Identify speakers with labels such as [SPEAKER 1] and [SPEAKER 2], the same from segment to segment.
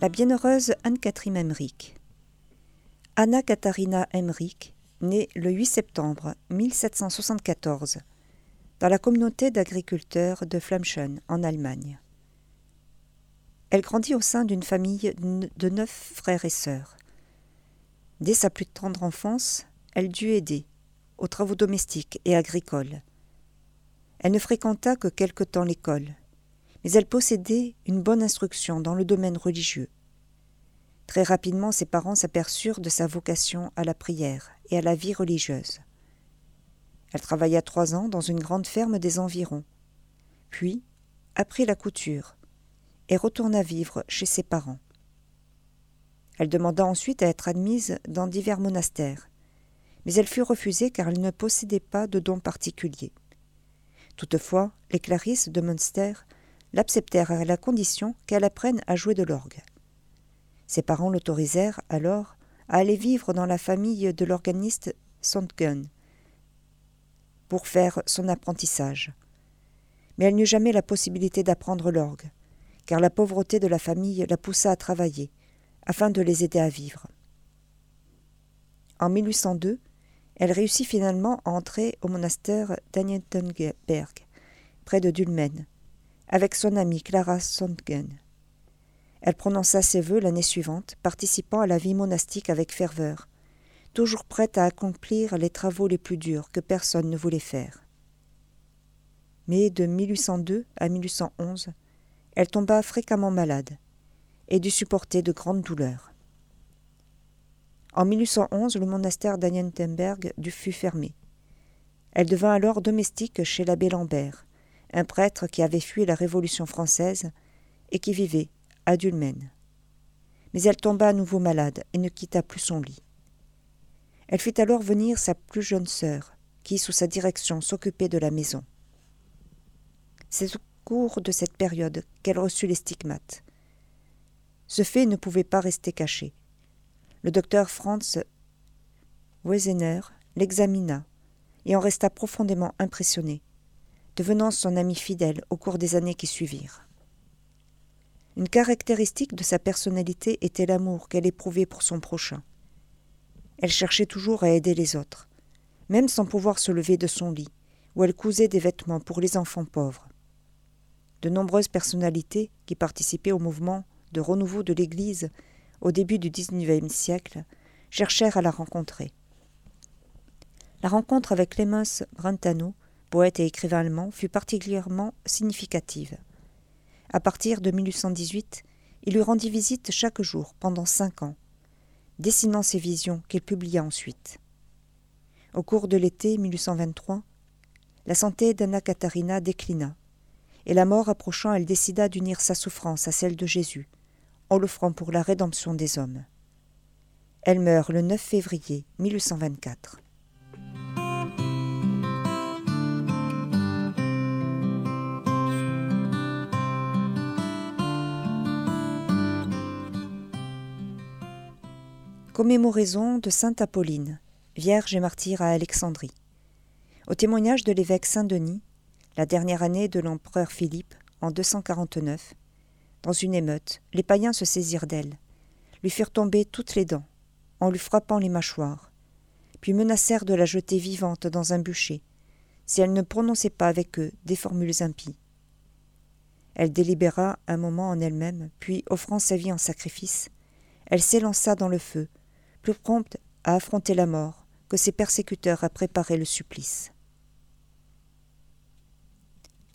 [SPEAKER 1] La bienheureuse Anne-Catherine Emmerich. Anna Katharina Emmerich, née le 8 septembre 1774 dans la communauté d'agriculteurs de Flamschen en Allemagne. Elle grandit au sein d'une famille de neuf frères et sœurs. Dès sa plus tendre enfance, elle dut aider aux travaux domestiques et agricoles. Elle ne fréquenta que quelque temps l'école, mais elle possédait une bonne instruction dans le domaine religieux. Très rapidement, ses parents s'aperçurent de sa vocation à la prière et à la vie religieuse. Elle travailla trois ans dans une grande ferme des environs, puis apprit la couture et retourna vivre chez ses parents. Elle demanda ensuite à être admise dans divers monastères, mais elle fut refusée car elle ne possédait pas de dons particuliers. Toutefois, les Clarisses de Münster l'acceptèrent à la condition qu'elle apprenne à jouer de l'orgue. Ses parents l'autorisèrent alors à aller vivre dans la famille de l'organiste Sondgen pour faire son apprentissage. Mais elle n'eut jamais la possibilité d'apprendre l'orgue, car la pauvreté de la famille la poussa à travailler, afin de les aider à vivre. En 1802, elle réussit finalement à entrer au monastère d'Anientenberg, près de Dulmen, avec son amie Clara Sondgen. Elle prononça ses vœux l'année suivante, participant à la vie monastique avec ferveur, toujours prête à accomplir les travaux les plus durs que personne ne voulait faire. Mais de 1802 à 1811, elle tomba fréquemment malade et dut supporter de grandes douleurs. En 1811, le monastère d'Anientenberg fut fermé. Elle devint alors domestique chez l'abbé Lambert, un prêtre qui avait fui la Révolution française et qui vivait à Dulmen. Mais elle tomba à nouveau malade et ne quitta plus son lit. Elle fit alors venir sa plus jeune sœur, qui, sous sa direction, s'occupait de la maison. C'est au cours de cette période qu'elle reçut les stigmates. Ce fait ne pouvait pas rester caché. Le docteur Franz Weisener l'examina et en resta profondément impressionné, devenant son ami fidèle au cours des années qui suivirent. Une caractéristique de sa personnalité était l'amour qu'elle éprouvait pour son prochain. Elle cherchait toujours à aider les autres, même sans pouvoir se lever de son lit, où elle cousait des vêtements pour les enfants pauvres. De nombreuses personnalités qui participaient au mouvement de renouveau de l'Église au début du XIXe siècle, cherchèrent à la rencontrer. La rencontre avec Clemens Brentano, poète et écrivain allemand, fut particulièrement significative. À partir de 1818, il lui rendit visite chaque jour pendant cinq ans, dessinant ses visions qu'il publia ensuite. Au cours de l'été 1823, la santé d'Anna Katharina déclina, et la mort approchant, elle décida d'unir sa souffrance à celle de Jésus, en l'offrant pour la rédemption des hommes. Elle meurt le 9 février 1824. Commémoraison de Sainte Apolline, Vierge et martyre à Alexandrie. Au témoignage de l'évêque Saint-Denis, la dernière année de l'empereur Philippe, en 249, dans une émeute, les païens se saisirent d'elle, lui firent tomber toutes les dents, en lui frappant les mâchoires, puis menacèrent de la jeter vivante dans un bûcher, si elle ne prononçait pas avec eux des formules impies. Elle délibéra un moment en elle-même, puis, offrant sa vie en sacrifice, elle s'élança dans le feu, plus prompte à affronter la mort que ses persécuteurs à préparer le supplice.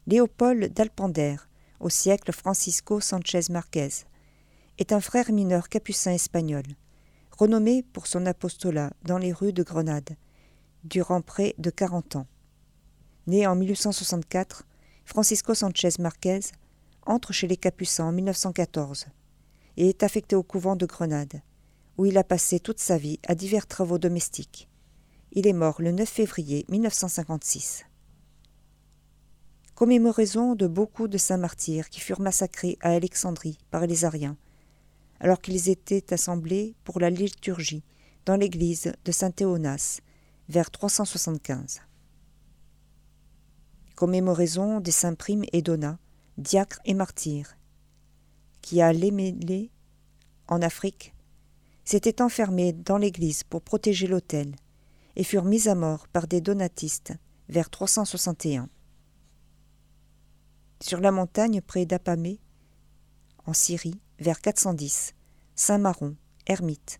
[SPEAKER 1] Léopold d'Alpander, au siècle Francisco Sanchez Marquez, est un frère mineur capucin espagnol, renommé pour son apostolat dans les rues de Grenade, durant près de quarante ans. Né en 1864, Francisco Sanchez Marquez entre chez les Capucins en 1914 et est affecté au couvent de Grenade, où il a passé toute sa vie à divers travaux domestiques. Il est mort le 9 février 1956 commémoraison de beaucoup de saints martyrs qui furent massacrés à Alexandrie par les Ariens, alors qu'ils étaient assemblés pour la liturgie dans l'église de Saint-Théonas vers 375. Commémoraison des saints Prime et Donna, diacres et martyrs, qui à l'émêlé en Afrique, s'étaient enfermés dans l'église pour protéger l'autel et furent mis à mort par des donatistes vers 361. Sur la montagne près d'Apamé, en Syrie, vers 410, Saint Maron, ermite,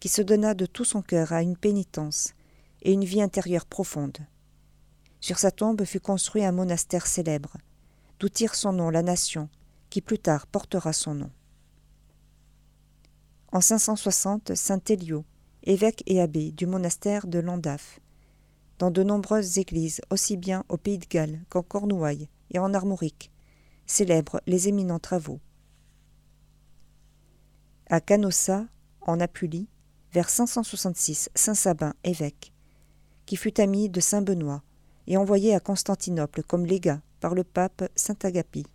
[SPEAKER 1] qui se donna de tout son cœur à une pénitence et une vie intérieure profonde. Sur sa tombe fut construit un monastère célèbre, d'où tire son nom la nation, qui plus tard portera son nom. En 560, saint Élio, évêque et abbé du monastère de Landaf, dans de nombreuses églises, aussi bien au Pays de Galles qu'en Cornouailles et en Armorique, célèbre les éminents travaux. À Canossa, en Apulie, vers 566, saint Sabin, évêque, qui fut ami de saint Benoît et envoyé à Constantinople comme légat par le pape saint Agapi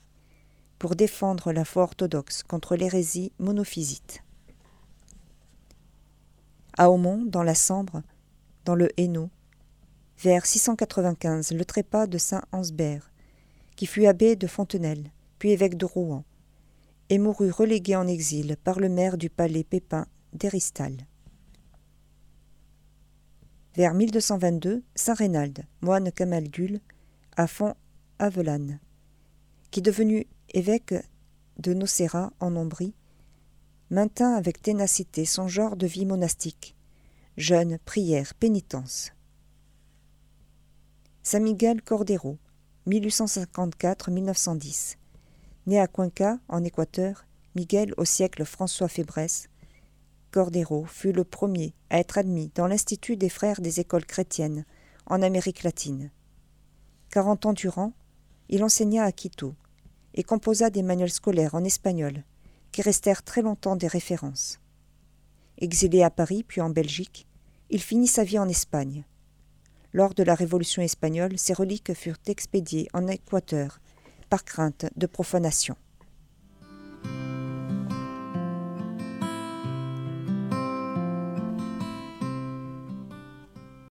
[SPEAKER 1] pour défendre la foi orthodoxe contre l'hérésie monophysite. À Aumont, dans la Sambre, dans le Hainaut, vers 695, le trépas de saint Ansbert, qui fut abbé de Fontenelle, puis évêque de Rouen, et mourut relégué en exil par le maire du palais Pépin d'Eristal. Vers 1222, saint Rénald, moine camaldule, à Font-Avelane, qui devenu évêque de Nocera en Ombrie, maintint avec ténacité son genre de vie monastique, jeûne, prière, pénitence. Saint Miguel Cordero, 1854-1910. Né à Cuenca, en Équateur, Miguel au siècle François Fébresse, Cordero fut le premier à être admis dans l'Institut des frères des écoles chrétiennes en Amérique latine. Quarante ans durant, il enseigna à Quito et composa des manuels scolaires en espagnol qui restèrent très longtemps des références. Exilé à Paris puis en Belgique, il finit sa vie en Espagne. Lors de la Révolution espagnole, ses reliques furent expédiées en Équateur par crainte de profanation.